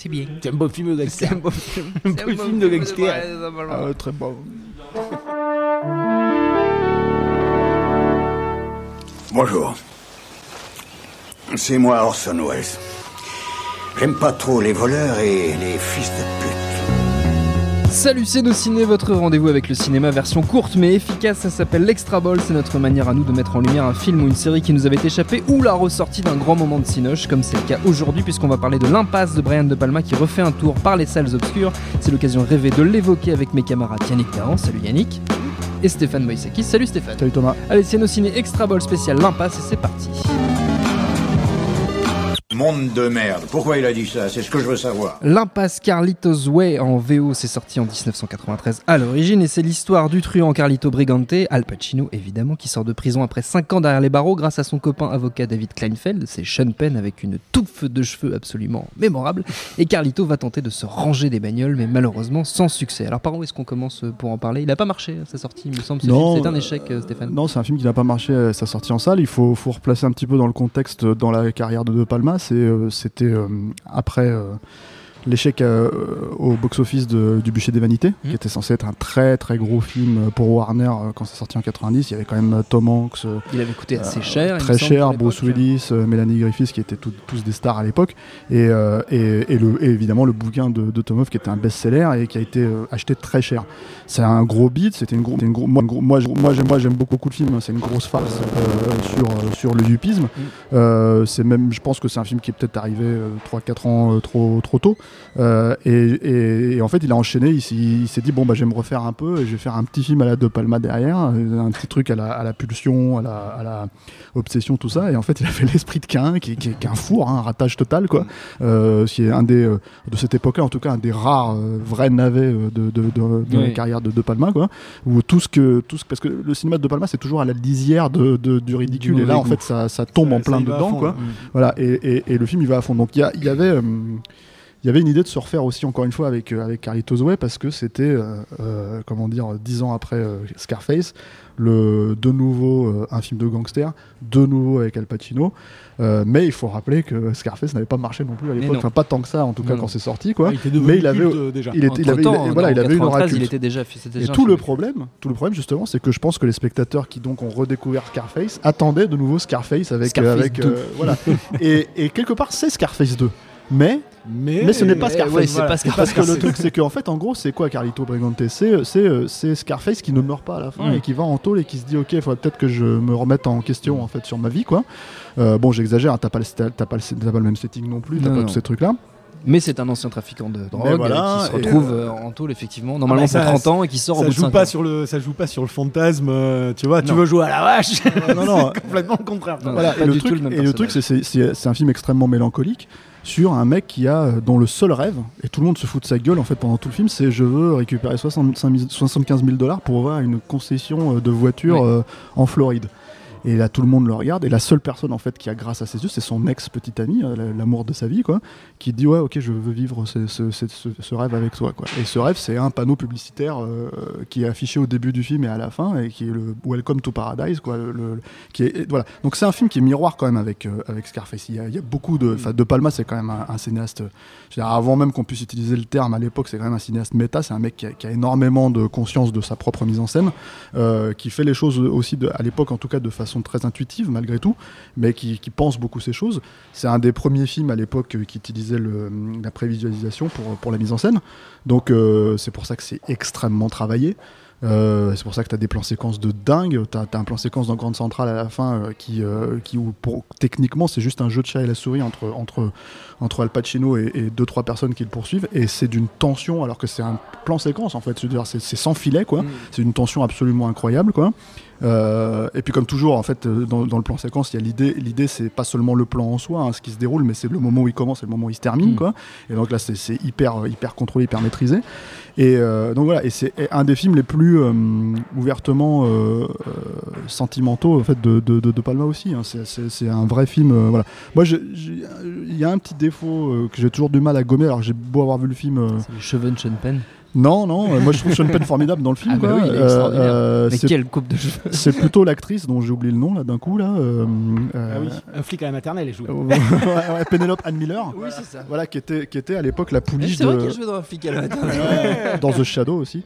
C'est bien. C'est un beau film de C'est gangster. un beau film. Un C'est beau film de gangster. Ah très bon. Bonjour. C'est moi Orson Welles. J'aime pas trop les voleurs et les fils de pute. Salut, c'est nos ciné, votre rendez-vous avec le cinéma version courte mais efficace. Ça s'appelle l'Extra Ball. C'est notre manière à nous de mettre en lumière un film ou une série qui nous avait échappé ou la ressortie d'un grand moment de cinoche, comme c'est le cas aujourd'hui, puisqu'on va parler de l'impasse de Brian De Palma qui refait un tour par les salles obscures. C'est l'occasion rêvée de l'évoquer avec mes camarades Yannick Tarrant. Salut Yannick. Et Stéphane Moïsaki. Salut Stéphane. Salut Thomas. Allez, c'est nos ciné Extra Ball spécial l'impasse et c'est parti. Monde de merde. Pourquoi il a dit ça? C'est ce que je veux savoir. L'impasse Carlitos Way en VO, c'est sorti en 1993 à l'origine et c'est l'histoire du truand Carlito Brigante, Al Pacino évidemment, qui sort de prison après 5 ans derrière les barreaux grâce à son copain avocat David Kleinfeld. C'est Sean Penn avec une touffe de cheveux absolument mémorable. Et Carlito va tenter de se ranger des bagnoles, mais malheureusement sans succès. Alors par où est-ce qu'on commence pour en parler? Il a pas marché sa sortie, il me semble. ce. C'est un échec, euh, Stéphane. Non, c'est un film qui n'a pas marché à sa sortie en salle. Il faut, faut replacer un petit peu dans le contexte euh, dans la carrière de De Palma. Euh, C'était euh, après euh, l'échec euh, au box-office du Bûcher des Vanités, Mhm. qui était censé être un très très gros film pour Warner euh, quand c'est sorti en 90. Il y avait quand même euh, Tom Hanks, Il avait coûté assez cher. très cher, Bruce. Willis, Melanie Griffiths, qui étaient tout- tous des stars à l'époque, et, et, et le, et évidemment le bouquin de, de Tomov qui était un best-seller et qui a été acheté très cher. C'est un gros beat, c'était une, une gros- moi, moi, moi, j'aime, beaucoup, beaucoup le film, hein. c'est une grosse farce sur, sur le yupisme. Mm. Euh, c'est même, je pense que c'est un film qui est peut-être arrivé 3-4 ans trop, trop tôt. Euh, et, et- et en fait, il a enchaîné, il, s'est- il s'est dit bon, bah, je vais me refaire un peu et je vais faire un petit film à la De Palma derrière, euh, un petit truc à la, à la pulsion, à la, à la obsession, tout ça. Et en fait, il a fait l'esprit de Cain, qui, qui, qui est un four, hein, un ratage total, quoi. Euh, qui est un des, euh, de cette époque-là, en tout cas, un des rares vrais navets de, de, de, de la carrière de De Palma, quoi. Où tout ce que, tout ce, parce que le cinéma de De Palma, c'est toujours à la lisière de, du ridicule. Du et là, en fait, ça, ça tombe en plein dedans, fond, quoi. là. Voilà, et, le film il va à fond. Donc il y, avait, il y avait une idée de se refaire aussi encore une fois avec euh, avec Carlitos Way parce que c'était, euh, euh, comment dire, dix ans après euh, Scarface, le de nouveau un film de gangster, de nouveau avec Al Pacino. Mais il faut rappeler que Scarface n'avait pas marché non plus à l'époque, enfin pas tant que ça en tout cas Non, quand c'est sorti quoi. Il était mais il avait, culte, déjà. il était, il avait, il- Entre-temps, voilà, en il avait une aura 93, culte. il était déjà, Et déjà tout le problème, tout le problème justement, c'est que je pense que les spectateurs qui donc ont redécouvert Scarface attendaient de nouveau Scarface avec, Scarface avec 2. voilà. et, et quelque part c'est Scarface 2. Mais Mais, mais ce n'est pas Scarface. ouais, c'est pas Parce que le truc, c'est qu'en fait, en gros, c'est quoi Carlito Brigante? C'est c'est euh, c'est Scarface qui ne meurt pas à la fin Mm. et qui va en tôle et qui se dit Ok, il faudrait peut-être que je me remette en question en fait sur ma vie, quoi. Euh, bon, j'exagère, hein, t'as pas, le- pas, le- t'as pas le même setting non plus, t'as pas non. tous ces trucs-là. Mais c'est un ancien trafiquant de drogue voilà, euh, qui se et, retrouve euh, en tôle, effectivement, normalement Ah, pour ça- 30 ans et qui sort au ça bout de joue 5 pas ans. sur le ça joue pas sur le fantasme euh, tu vois tu veux jouer à la vache non, non. C'est complètement le contraire Non, Voilà, pas et le truc, tout le et truc, c'est un film extrêmement mélancolique sur un mec qui a euh, dont le seul rêve et tout le monde se fout de sa gueule en fait pendant tout le film, c'est je veux récupérer 65 000 75 000 dollars pour avoir une concession euh, de voiture euh, en Floride. Et là, tout le monde le regarde. Et la seule personne, en fait, qui a grâce à ses yeux, c'est son ex-petite amie, euh, la- l'amour de sa vie, quoi, qui dit Ouais, ok, je veux vivre ce, ce- rêve avec toi, quoi. Et ce rêve, c'est un panneau publicitaire euh, qui est affiché au début du film et à la fin, et qui est le Welcome to Paradise, quoi. le- qui est, voilà. Donc, c'est un film qui est miroir, quand même, avec, euh, avec Scarface. Il y, a, beaucoup de. De Palma, c'est quand même un, cinéaste. avant même qu'on puisse utiliser le terme à l'époque, c'est quand même un cinéaste méta. C'est un mec qui a, énormément de conscience de sa propre mise en scène, euh, qui fait les choses aussi, à l'époque en tout cas, de façon très intuitive malgré tout, mais qui, qui pense beaucoup ces choses. C'est un des premiers films à l'époque euh, qui utilisait le, la prévisualisation pour, pour la mise en scène. Donc euh, c'est pour ça que c'est extrêmement travaillé. Euh, c'est pour ça que tu as des plans séquences de dingue. Tu as, un plan séquence dans Grande Centrale à la fin euh, qui, euh, qui où pour, techniquement, c'est juste un jeu de chat et la souris entre, entre, entre Al Pacino et, et deux, trois personnes qui le poursuivent. Et c'est d'une tension, alors que c'est un plan séquence en fait. C'est c'est sans filet, quoi. Mm. C'est une tension absolument incroyable, quoi. Euh, et puis comme toujours, en fait, euh, dans, dans le plan séquence, il y a l'idée. L'idée, c'est pas seulement le plan en soi, hein, ce qui se déroule, mais c'est le moment où il commence et le moment où il se termine, Mm. quoi. Et donc là, c'est- hyper, euh, hyper contrôlé, hyper maîtrisé. Et euh, donc voilà, et c'est un des films les plus euh, ouvertement sentimentaux en fait de, de, de- de Palma aussi. hein. C'est- un vrai film. voilà. Moi, il y a un petit défaut que j'ai toujours du mal à gommer. Alors j'ai beau avoir vu le film. C'est le cheveux de Sean Penn. Non, non. euh, moi, je trouve Sean Penn formidable dans le film. Ah bah quoi. oui, il est Euh, extraordinaire. euh, Mais c'est- quelle coupe de cheveux c'est plutôt l'actrice dont j'ai oublié le nom là d'un coup là. euh, euh, Ah oui, un flic à la maternelle, elle joue. ouais, ouais, Pénélope Anne Miller. Oui, c'est ça. Voilà, qui était, qui était à l'époque la pouliche C'est vrai de, qu'il a joué dans un flic à la dans The Shadow aussi,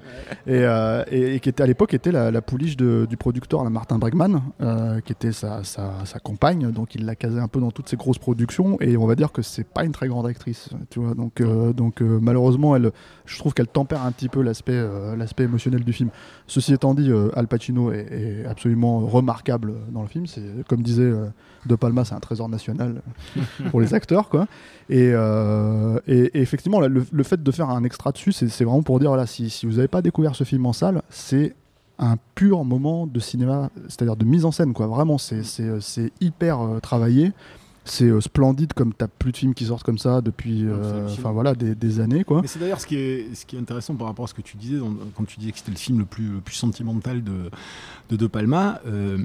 et, euh, et, et qui était à l'époque était la, la pouliche de- du producteur là, Martin Bregman, euh, qui était sa, sa, sa compagne, donc il l'a casé un peu dans toutes ses grosses productions, et on va dire que c'est pas une très grande actrice, tu vois, donc, euh, donc euh, malheureusement, elle, je trouve qu'elle un petit peu l'aspect euh, l'aspect émotionnel du film. Ceci étant dit, euh, Al Pacino est, est absolument remarquable dans le film, c'est comme disait euh, De Palma, c'est un trésor national pour les acteurs, quoi. Et, et- et effectivement, là, le, le fait de faire un extra dessus, c'est vraiment pour dire voilà, si, si vous n'avez pas découvert ce film en salle, c'est un pur moment de cinéma, c'est-à-dire de mise en scène, quoi. Vraiment, c'est hyper travaillé. C'est euh, splendide comme t'as plus de films qui sortent comme ça depuis, euh, enfin voilà, des, des années, quoi. Mais c'est d'ailleurs ce qui est ce qui est intéressant par rapport à ce que tu disais dans- quand tu disais que c'était le film le plus le plus sentimental de de De Palma. euh,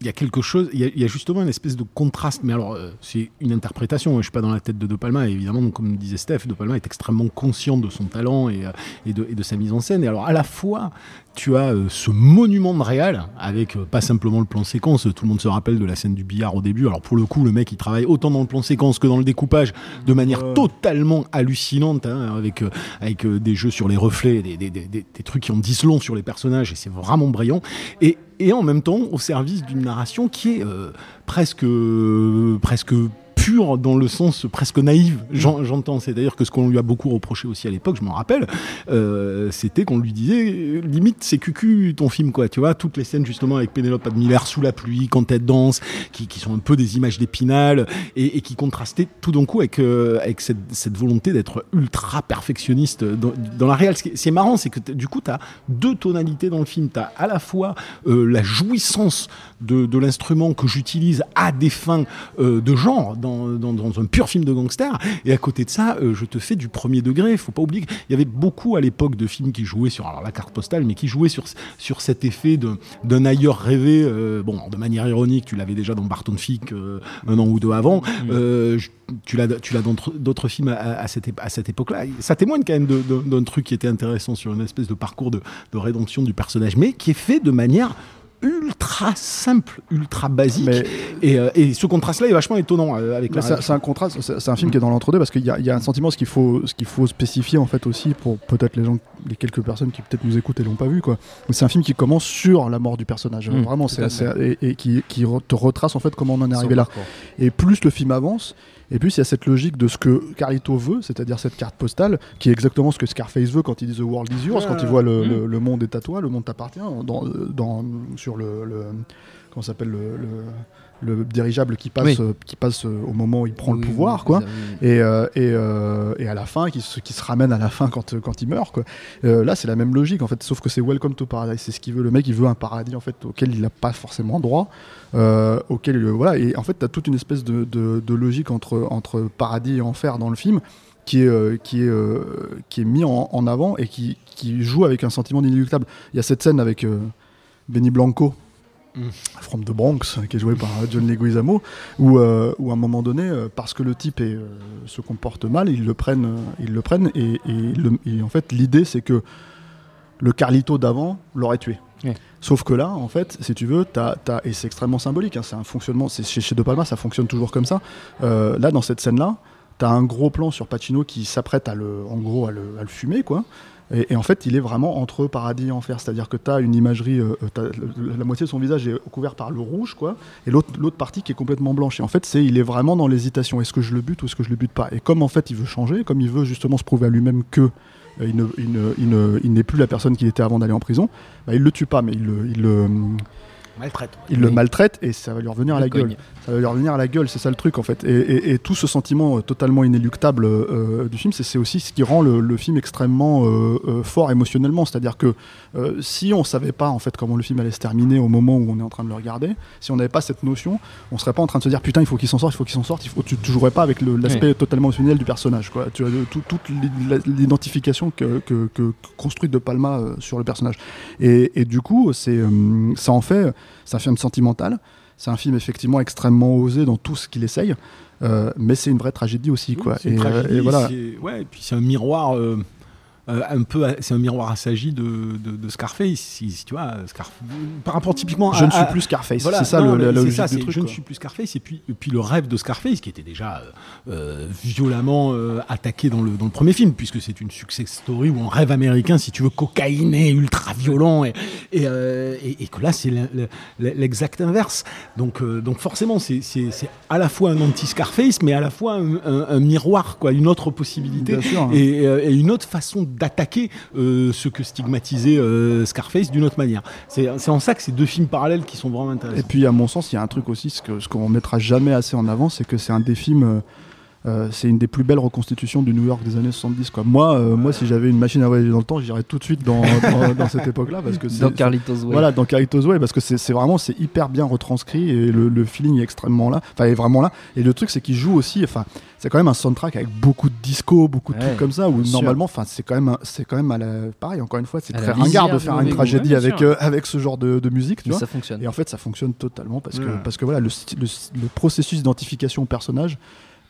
il y a quelque chose, il y a, il y a justement une espèce de contraste, mais alors euh, c'est une interprétation, hein, je suis pas dans la tête de De Palma, et évidemment, donc, comme disait Steph, De Palma est extrêmement conscient de son talent et, euh, et, de, et de sa mise en scène, et alors à la fois, tu as euh, ce monument de réal, avec euh, pas simplement le plan séquence, tout le monde se rappelle de la scène du billard au début, alors pour le coup, le mec il travaille autant dans le plan séquence que dans le découpage, de manière totalement hallucinante, hein, avec, euh, avec euh, des jeux sur les reflets, des, des, des, des- des trucs qui en disent long sur les personnages, et c'est vraiment brillant. Et, et en même temps, au service d'une narration qui est euh, presque, euh, presque pure dans le sens presque naïf, j'en- j'entends. C'est d'ailleurs que ce qu'on lui a beaucoup reproché aussi à l'époque, je m'en rappelle, euh, c'était qu'on lui disait limite c'est cucu ton film quoi, tu vois, toutes les scènes justement avec Pénélope Admiller sous la pluie, quand elle danse, qui, qui sont un peu des images d'épinal et, et qui contrastaient tout d'un coup avec, euh, avec cette, cette volonté d'être ultra perfectionniste dans, dans la réelle. Ce qui est- C'est marrant, c'est que du coup tu as deux tonalités dans le film, tu as à la fois euh, la jouissance de, de l'instrument que j'utilise à des fins euh, de genre dans, dans, dans un pur film de gangster. Et à côté de ça, euh, je te fais du premier degré. Faut pas oublier qu'il y avait beaucoup à l'époque de films qui jouaient sur alors la carte postale, mais qui jouaient sur sur cet effet d'un ailleurs rêvé. euh, bon, de manière ironique, tu l'avais déjà dans Barton Fink euh, un an ou deux avant. Euh, je- tu l'as dans d'autres- films à, à cette à cette époque-là. Ça témoigne quand même d'un truc qui était intéressant sur une espèce de parcours de, de rédemption du personnage, mais qui est fait de manière ultra simple, ultra basique. Mais- Et, euh, et ce contraste-là est vachement étonnant euh, avec la c'est c'est un contraste, c'est un film qui est dans l'entre-deux parce qu'il y, y a un sentiment, ce qu'il faut, ce qu'il faut spécifier en fait aussi pour peut-être les gens, les quelques personnes qui peut-être nous écoutent et l'ont pas vu quoi. Mais C'est un film qui commence sur la mort du personnage, Mmh, vraiment, c'est et, et qui, qui re- te retrace en fait comment on en est arrivé là. Et plus le film avance, et plus il y a cette logique de ce que Carlito veut, c'est-à-dire cette carte postale, qui est exactement ce que Scarface veut quand il dit The World is yours, Ouais, quand il voit le, ouais. le- le monde est à toi, le monde t'appartient, dans, dans, sur le, le comment s'appelle le, le, le dirigeable qui passe, Oui. euh, qui passe euh, au moment où il prend Oui, le pouvoir, oui, quoi. Et, euh, et, euh, et à la fin, qui se, qui se ramène à la fin quand, quand il meurt. Quoi. Euh, là, c'est la même logique, en fait, sauf que c'est Welcome to Paradise. C'est ce qu'il veut. Le mec, il veut un paradis en fait, auquel il n'a pas forcément droit. Auquel, il- voilà. Et en fait, tu as toute une espèce de, de, de logique entre, entre paradis et enfer dans le film qui est, euh, qui est, euh, qui est mis en, en avant et qui, qui joue avec un sentiment d'inéluctable. Il y a cette scène avec euh, Benny Blanco. Mm. From the Bronx, qui est joué par euh, John Leguizamo, où, euh, où à un moment donné, euh, parce que le type est, euh, se comporte mal, ils le prennent, ils le prennent et, et le- et en fait l'idée c'est que le Carlito d'avant l'aurait tué. Ouais. Sauf que là, en fait, si tu veux, t'as, t'as- et c'est extrêmement symbolique, hein, c'est un fonctionnement, c'est chez, chez De Palma, ça fonctionne toujours comme ça. Euh, là, dans cette scène-là, t'as un gros plan sur Pacino qui s'apprête à le, en gros, à le, à le fumer, quoi. Et, en fait, il est vraiment entre paradis et enfer, c'est-à-dire que t'as une imagerie, euh, le- la moitié de son visage est couvert par le rouge, quoi, et l'autre, partie qui est complètement blanche. Et en fait, c'est, il est vraiment dans l'hésitation. Est-ce que je le bute ou est-ce que je le bute pas? Et comme en fait, il veut changer, comme il veut justement se prouver à lui-même que euh, il, ne- il ne- il ne- il n'est plus la personne qu'il était avant d'aller en prison, bah, il le tue pas, mais il le, il le- Maltraite. il le maltraite et ça va lui revenir à la gueule. Ça va lui revenir à la gueule, c'est ça le truc en fait. Et, et- et tout ce sentiment euh, totalement inéluctable euh, du film, c'est aussi ce qui rend le, le film extrêmement euh, euh, fort émotionnellement. C'est-à-dire que euh, si on savait pas en fait comment le film allait se terminer au moment où on est en train de le regarder, si on n'avait pas cette notion, on serait pas en train de se dire putain il faut qu'il s'en sorte, il faut qu'il s'en sorte. Il faut, tu, tu jouerais pas avec l'aspect totalement émotionnel du personnage. Quoi. Tu as tout- toute l'i- l'identification que, que, que construit De Palma euh, sur le personnage. Et, et du coup, c'est euh, ça en fait, c'est un film sentimental. C'est un film effectivement extrêmement osé dans tout ce qu'il essaye, euh, mais c'est une vraie tragédie aussi, quoi. Une Et, euh, tragédie, et voilà. Ouais, et puis c'est un miroir. euh, euh, un peu, c'est un miroir assagi de, de, de Scarface, si, si tu vois, Scarf... par rapport typiquement Je à, ne suis à- plus Scarface. Voilà, c'est ça non, le, la, logique ça, du truc. Je ne suis plus Scarface, et puis, et puis le rêve de Scarface, qui était déjà euh, violemment euh, attaqué dans le, dans le premier film, puisque c'est une success story ou un rêve américain, si tu veux, cocaïné, ultra violent, et, et, et- et que là, c'est le- le- l'exact inverse. Donc, donc forcément, c'est à la fois un anti-Scarface, mais à la fois un, un- un miroir, quoi, une autre possibilité, sûr, hein. et, et une autre façon d'attaquer euh, ce que stigmatisait euh, Scarface d'une autre manière. C'est en ça que ces deux films parallèles qui sont vraiment intéressants. Et puis, à mon sens, il y a un truc aussi, ce que- ce qu'on mettra jamais assez en avant, c'est que c'est un des films. Euh, c'est une des plus belles reconstitutions du New York des années 70. Quoi. Moi, euh, moi, si j'avais une machine à voyager dans le temps, j'irais tout de suite dans, dans, dans cette époque-là. Parce que Dans Carlitos Way. Voilà, dans Carlitos Way, parce que c'est vraiment c'est hyper bien retranscrit et le, le feeling est extrêmement là. Enfin, est vraiment là. Et le truc, c'est qu'il joue aussi. Enfin, c'est quand même un soundtrack avec beaucoup de disco, beaucoup de Ouais, trucs comme ça. Où normalement, enfin, c'est quand même, c'est quand même à la, pareil. Encore une fois, c'est très ringard de faire une tragédie Ouais, avec euh, avec ce genre de, de musique, tu vois. ça fonctionne. Et en fait, ça fonctionne totalement parce que, Ouais. parce que voilà, le, le processus d'identification au personnage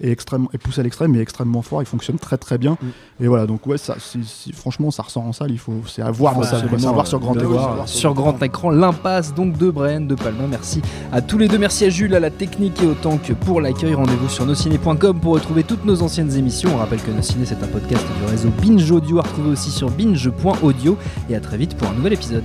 est, extrêmement, est poussé à l'extrême, mais extrêmement fort. Il fonctionne très très bien. Mm. Et voilà, donc ouais, ça, si- si- franchement, ça ressort en salle. Il faut, c'est à voir, quoi. c'est à voir sur euh, grand de écran. sur grand écran l'impasse donc de Brian de Palma. Merci à tous les deux. Merci à Jules, à la technique et autant que pour l'accueil. Rendez-vous sur nosciné.com pour retrouver toutes nos anciennes émissions. On rappelle que Nos Ciné c'est un podcast du réseau Binge Audio à retrouver aussi sur binge.audio. Et à très vite pour un nouvel épisode.